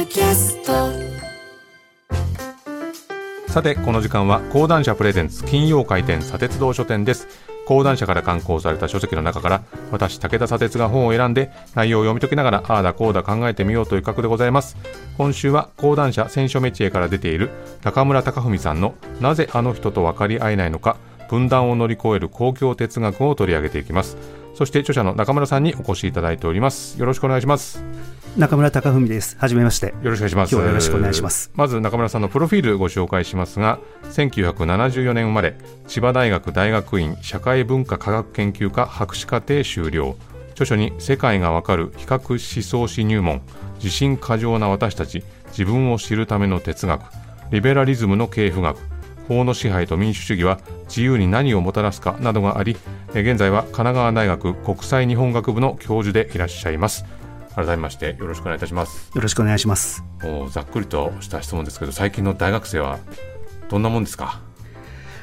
ドキャスト。さてこの時間は講談社プレゼンツ金曜回転砂鉄道書店です。講談社から刊行された書籍の中から私武田砂鉄が本を選んで内容を読み解きながらああだこうだ考えてみようという企画でございます。今週は講談社選書メチエから出ている中村隆文さんのなぜあの人と分かり合えないのか分断を乗り越える公共哲学を取り上げていきます。そして著者の中村さんにお越しいただいております。よろしくお願いします。中村隆文です。はじめまして。よろしくお願いします。今日はよろしくお願いします。まず中村さんのプロフィールご紹介しますが、1974年生まれ、千葉大学大学院社会文化科学研究科博士課程修了。著書に世界がわかる比較思想史入門、自信過剰な私たち、自分を知るための哲学、リベラリズムの系譜学、法の支配と民主主義は自由に何をもたらすかなどがあり、現在は神奈川大学国際日本学部の教授でいらっしゃいます。改めましてよろしくお願いいたします。よろしくお願いします。もうざっくりとした質問ですけど最近の大学生はどんなもんですか？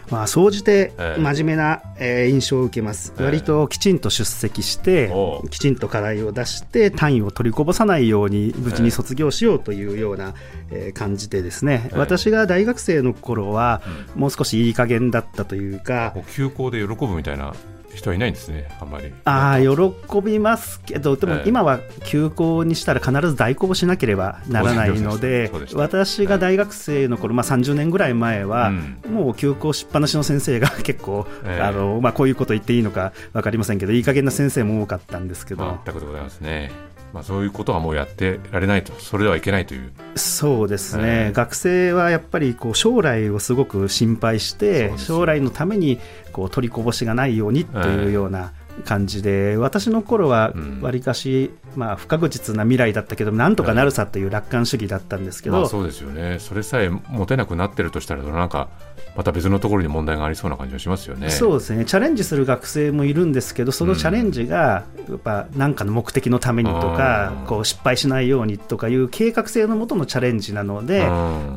まあ、総じて真面目な、えー、印象を受けます、えー、割ときちんと出席して、きちんと課題を出して、単位を取りこぼさないように、無事に卒業しようというような、えー、感じで、ですね、えー、私が大学生の頃は、もう少しいい加減だったというか、休校で喜ぶみたいな人はいないんですね、あんまり。ああ、喜びますけど、でも今は休校にしたら必ず代行しなければならないので、私が大学生の頃、まあ30年ぐらい前は、もう休校しっぱなしの先生が 結構、あのまあこういうこと言っていいのか分かりませんけど、いい加減な先生も多かったんですけど。全くでございますね。まあ、そういうことはもうやってられないと、それではいけないという。そうですね、えー、学生はやっぱりこう将来をすごく心配して、将来のためにこう取りこぼしがないようにというような、感じで私の頃はわりかし、うん、まあ、不確実な未来だったけどなんとかなるさという楽観主義だったんですけど、まあ、そうですよね。それさえ持てなくなってるとしたらなんかまた別のところに問題がありそうな感じがしますよね。そうですね。チャレンジする学生もいるんですけどそのチャレンジがやっぱ何かの目的のためにとか、うん、こう失敗しないようにとかいう計画性のもとのチャレンジなので、うん、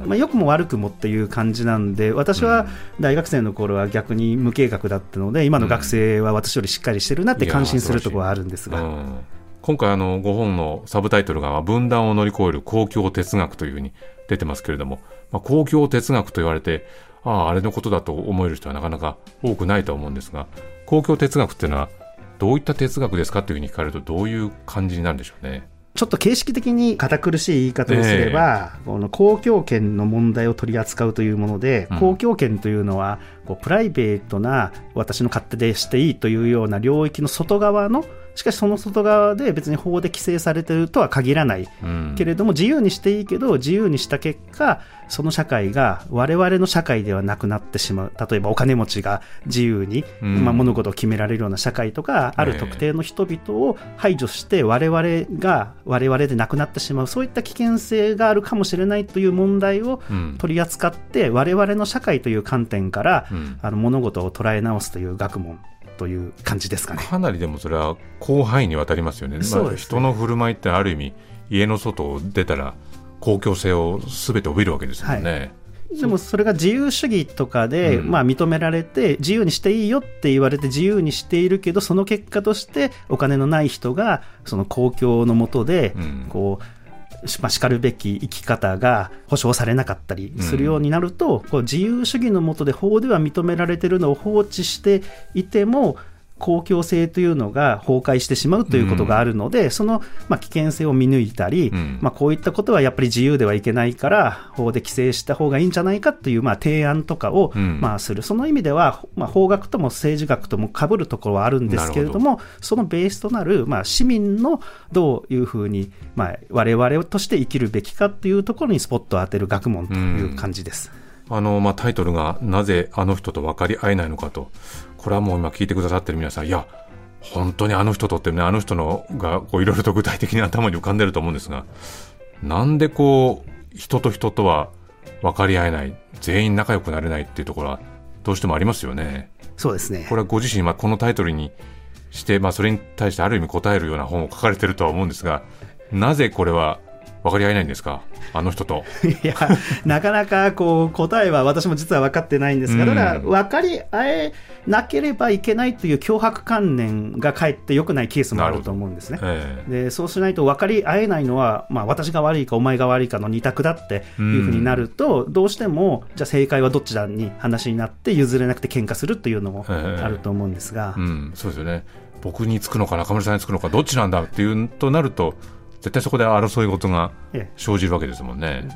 まあ、良くも悪くもっていう感じなんで私は大学生の頃は逆に無計画だったので今の学生は私よりしっかりしてるなって感心するところはあるんですが。今回あのご本のサブタイトルが分断を乗り越える公共哲学というふうに出てますけれども、まあ、公共哲学と言われてあああれのことだと思える人はなかなか多くないと思うんですが公共哲学っていうのはどういった哲学ですかというふうに聞かれるとどういう感じになるんでしょうね。ちょっと形式的に堅苦しい言い方をすれば、えー、この公共権の問題を取り扱うというもので、うん、公共権というのはこうプライベートな私の勝手でしていいというような領域の外側のしかしその外側で別に法で規制されているとは限らない、うん、けれども自由にしていいけど自由にした結果その社会が我々の社会ではなくなってしまう。例えばお金持ちが自由に、うん、まあ、物事を決められるような社会とかある特定の人々を排除して我々が我々でなくなってしまう。そういった危険性があるかもしれないという問題を取り扱って、うん、我々の社会という観点から、あの物事を捉え直すという学問という感じですかね。かなりでもそれは広範囲にわたりますよね、まあ、人の振る舞いってある意味家の外を出たら公共性をすべて帯びるわけですよね。はい。でもそれが自由主義とかで、まあ認められて自由にしていいよって言われて自由にしているけどその結果としてお金のない人がその公共の下でこう、まあ、しかるべき生き方が保障されなかったりするようになると、うん、こう自由主義の下で法では認められているのを放置していても公共性というのが崩壊してしまうということがあるので、うん、その、まあ、危険性を見抜いたり、うん、まあ、こういったことはやっぱり自由ではいけないから、法で規制した方がいいんじゃないかという、まあ、提案とかを、まあ、する、その意味では、まあ、法学とも政治学ともかぶるところはあるんですけれども、ど。そのベースとなる、まあ、市民のどういうふうに、まあ、我々として生きるべきかというところにスポットを当てる学問という感じです。あのまあ、タイトルがなぜあの人と分かり合えないのかとこれはもう今聞いてくださってる皆さん、いや、本当にあの人とってね、あの人のがこういろいろと具体的に頭に浮かんでると思うんですが、なんでこう、人と人とは分かり合えない、全員仲良くなれないっていうところは、どうしてもありますよね。そうですね。これはご自身、まあ、このタイトルにして、まあ、それに対してある意味答えるような本を書かれてるとは思うんですが、なぜこれは分かり合えないんですか、あの人と。いや、なかなかこう答えは私も実は分かってないんですが、ただ、分かり合えなければいけないという脅迫観念がかえって良くないケースもあると思うんですね。えー、でそうしないと分かり合えないのは、まあ、私が悪いかお前が悪いかの二択だっていうふうになると、どうしても、じゃあ正解はどっちだ？に話になって譲れなくて喧嘩するというのもあると思うんですが。えーうん、そうですよね。僕につくのか中村さんにつくのかどっちなんだっていうとなると絶対そこで争い事が生じるわけですもんね。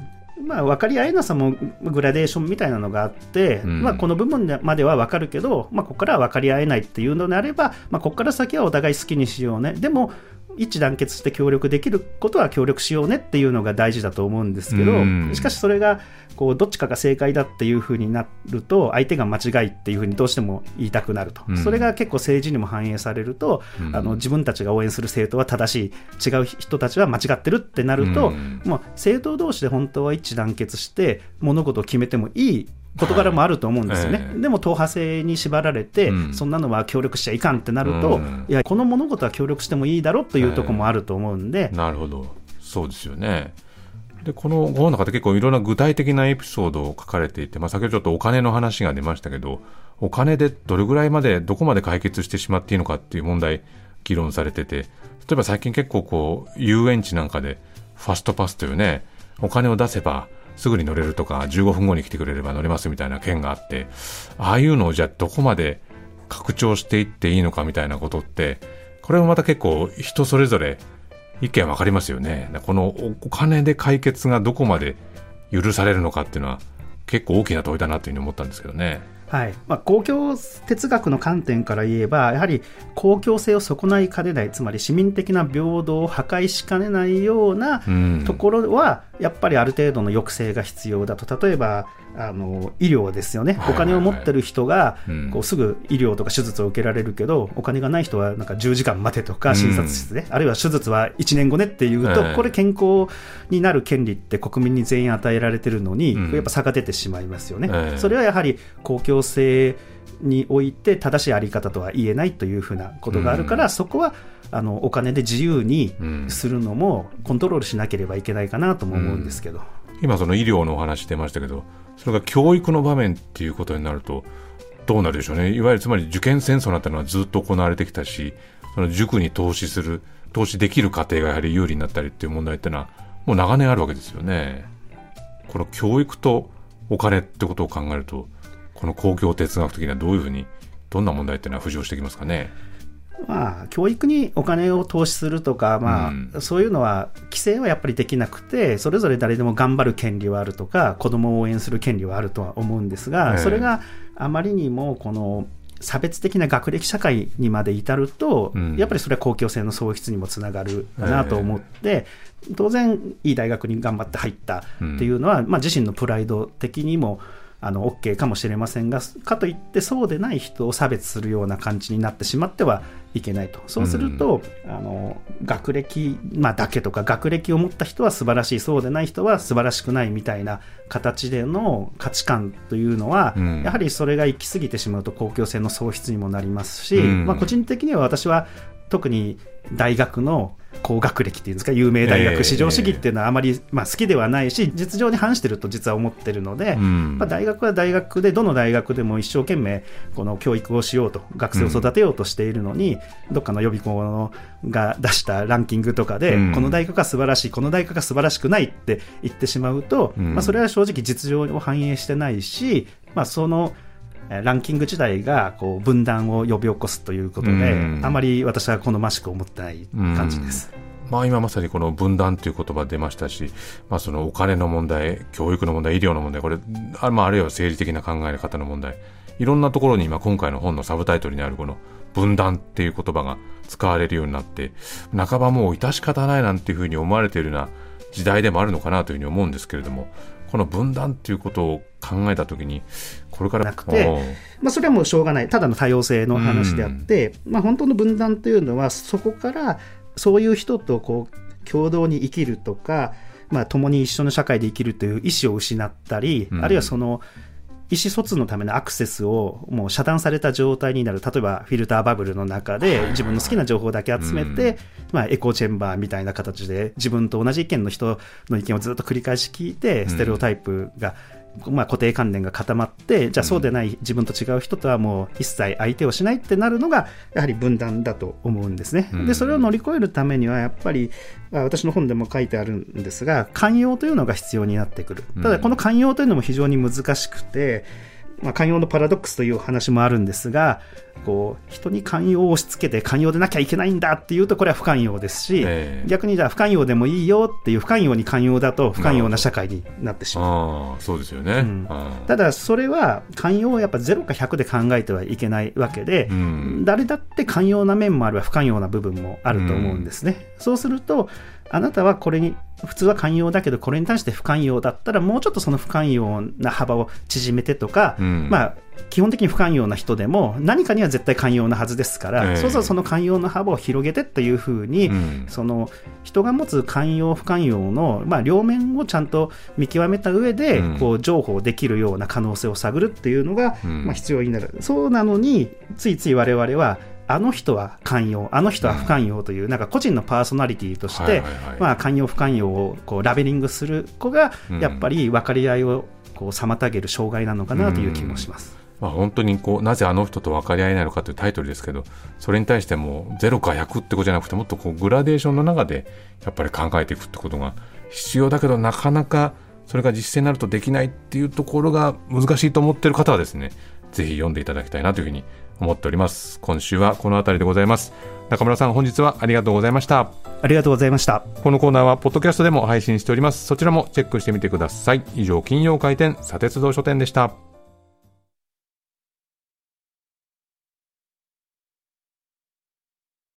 まあ、分かり合えなさもグラデーションみたいなのがあって、うん、まあ、この部分までは分かるけど、まあ、ここからは分かり合えないっていうのであれば、まあ、ここから先はお互い好きにしようね。でも一致団結して協力できることは協力しようねっていうのが大事だと思うんですけど、しかしそれがこうどっちかが正解だっていうふうになると相手が間違いっていうふうにどうしても言いたくなると、それが結構政治にも反映されると、あの自分たちが応援する政党は正しい。違う人たちは間違ってるってなると、もう政党同士で本当は一致団結して物事を決めてもいい事柄もあると思うんですよね、はい。えー、でも党派制に縛られて、うん、そんなのは協力しちゃいかんってなると、うん、いやこの物事は協力してもいいだろうというところもあると思うんで、えー、なるほど。そうですよね。でこの本の中で結構いろんな具体的なエピソードを書かれていて、まあ、先ほどちょっとお金の話が出ましたけどお金でどれぐらいまでどこまで解決してしまっていいのかっていう問題議論されてて例えば最近結構こう遊園地なんかでファストパスというねお金を出せばすぐに乗れるとか、15分後に来てくれれば乗れますみたいな件があって、ああいうのをじゃあどこまで拡張していっていいのかみたいなことって、これもまた結構人それぞれ意見分かりますよね。このお金で解決がどこまで許されるのかっていうのは結構大きな問いだなというふうに思ったんですけどね。はいまあ、公共哲学の観点から言えば、やはり公共性を損ないかねない、つまり市民的な平等を破壊しかねないようなところは、やっぱりある程度の抑制が必要だと、例えばあの医療ですよね、お金を持ってる人が、こうすぐ医療とか手術を受けられるけど、お金がない人はなんか10時間待てとか、診察室で、あるいは手術は1年後ねっていうと、これ、健康になる権利って国民に全員与えられてるのに、やっぱ差が出てしまいますよね。それはやはり公共性において正しいあり方とは言えないというふうなことがあるから、そこはあのお金で自由にするのもコントロールしなければいけないかなとも思うんですけど。今その医療のお話出ましたけどそれが教育の場面っていうことになるとどうなるでしょうねいわゆるつまり受験戦争なんてのはずっと行われてきたしその塾に投資する投資できる過程がやはり有利になったりっていう問題っていうのはもう長年あるわけですよね。この教育とお金ってことを考えるとこの公共哲学的にはどういうふうにどんな問題っていうのは浮上してきますかね。まあ、教育にお金を投資するとか、まあ、うん、そういうのは規制はやっぱりできなくてそれぞれ誰でも頑張る権利はあるとか子供を応援する権利はあるとは思うんですが、えー、それがあまりにもこの差別的な学歴社会にまで至ると、うん、やっぱりそれは公共性の喪失にもつながるかなと思って、えー、当然いい大学に頑張って入ったっていうのは、うん、まあ、自身のプライド的にもあの OK かもしれませんがかといってそうでない人を差別するような感じになってしまってはいけないと。そうすると、うん、あの学歴、まあ、だけとか学歴を持った人は素晴らしいそうでない人は素晴らしくないみたいな形での価値観というのは、うん、やはりそれが行き過ぎてしまうと公共性の喪失にもなりますし、うん、まあ、個人的には私は特に大学の高学歴っていうんですか有名大学至上主義っていうのはあまり、まあ、好きではないし実情に反してると実は思ってるので、うん、まあ、大学は大学でどの大学でも一生懸命この教育をしようと学生を育てようとしているのに、うん、どっかの予備校のが出したランキングとかで、うん、この大学が素晴らしいこの大学が素晴らしくないって言ってしまうと、まあ、それは正直実情を反映してないし、まあ、そのランキング自体がこう分断を呼び起こすということで、あまり私は好ましく思ってない感じです。まあ、今まさにこの分断という言葉出ましたし、まあ、そのお金の問題、教育の問題、医療の問題、これ、あ,、まあ、あるいは政治的な考え方の問題、いろんなところに今今回の本のサブタイトルにあるこの分断っていう言葉が使われるようになって、半ばもう致し方ないなんていうふうに思われているような時代でもあるのかなというふうに思うんですけれども、この分断っていうことを考えたときに、これからなくて、まあ、それはもうしょうがない、ただの多様性の話であって、まあ、本当の分断というのは、そこからそういう人とこう共同に生きるとか、まあ、共に一緒の社会で生きるという意思を失ったり、うん、あるいはその意思疎通のためのアクセスをもう遮断された状態になる、例えばフィルターバブルの中で自分の好きな情報だけ集めて、うん、まあ、エコーチェンバーみたいな形で自分と同じ意見の人の意見をずっと繰り返し聞いて、ステレオタイプがまあ、固定観念が固まって、じゃあそうでない自分と違う人とはもう一切相手をしないってなるのが、やはり分断だと思うんですね。で、それを乗り越えるためには、やっぱり、私の本でも書いてあるんですが、寛容というのが必要になってくる。ただ、この寛容というのも非常に難しくて、まあ、寛容のパラドックスという話もあるんですが、こう人に寛容を押し付けて寛容でなきゃいけないんだっていうとこれは不寛容ですし、えー、逆にじゃあ不寛容でもいいよっていう不寛容に寛容だと不寛容な社会になってしまう。そうですよね、うん、ただそれは寛容をやっぱ0か100で考えてはいけないわけで、うん、誰だって寛容な面もあれば不寛容な部分もあると思うんですね、うん、そうするとあなたはこれに普通は寛容だけどこれに対して不寛容だったらもうちょっとその不寛容な幅を縮めてとか、まあ基本的に不寛容な人でも何かには絶対寛容なはずですから、えー、そうするとその寛容の幅を広げてっていうふうに、うん、その人が持つ寛容不寛容の、まあ、両面をちゃんと見極めた上で、うん、こう情報できるような可能性を探るっていうのが、うん、まあ、必要になる。そうなのについつい我々はあの人は寛容、あの人は不寛容という、なんか個人のパーソナリティとして、まあ、寛容、不寛容をこうラベリングする子が、やっぱり分かり合いをこう妨げる障害なのかなという気もします。まあ、本当にこうなぜあの人と分かり合えないのかというタイトルですけどそれに対しても0か100ってことじゃなくてもっとこうグラデーションの中でやっぱり考えていくってことが必要だけどなかなかそれが実践になるとできないっていうところが難しいと思っている方はですねぜひ読んでいただきたいなというふうに思っております。今週はこの辺りでございます。中村さん本日はありがとうございました。ありがとうございました。このコーナーはポッドキャストでも配信しております。そちらもチェックしてみてください。以上金曜回転砂鉄道書店でした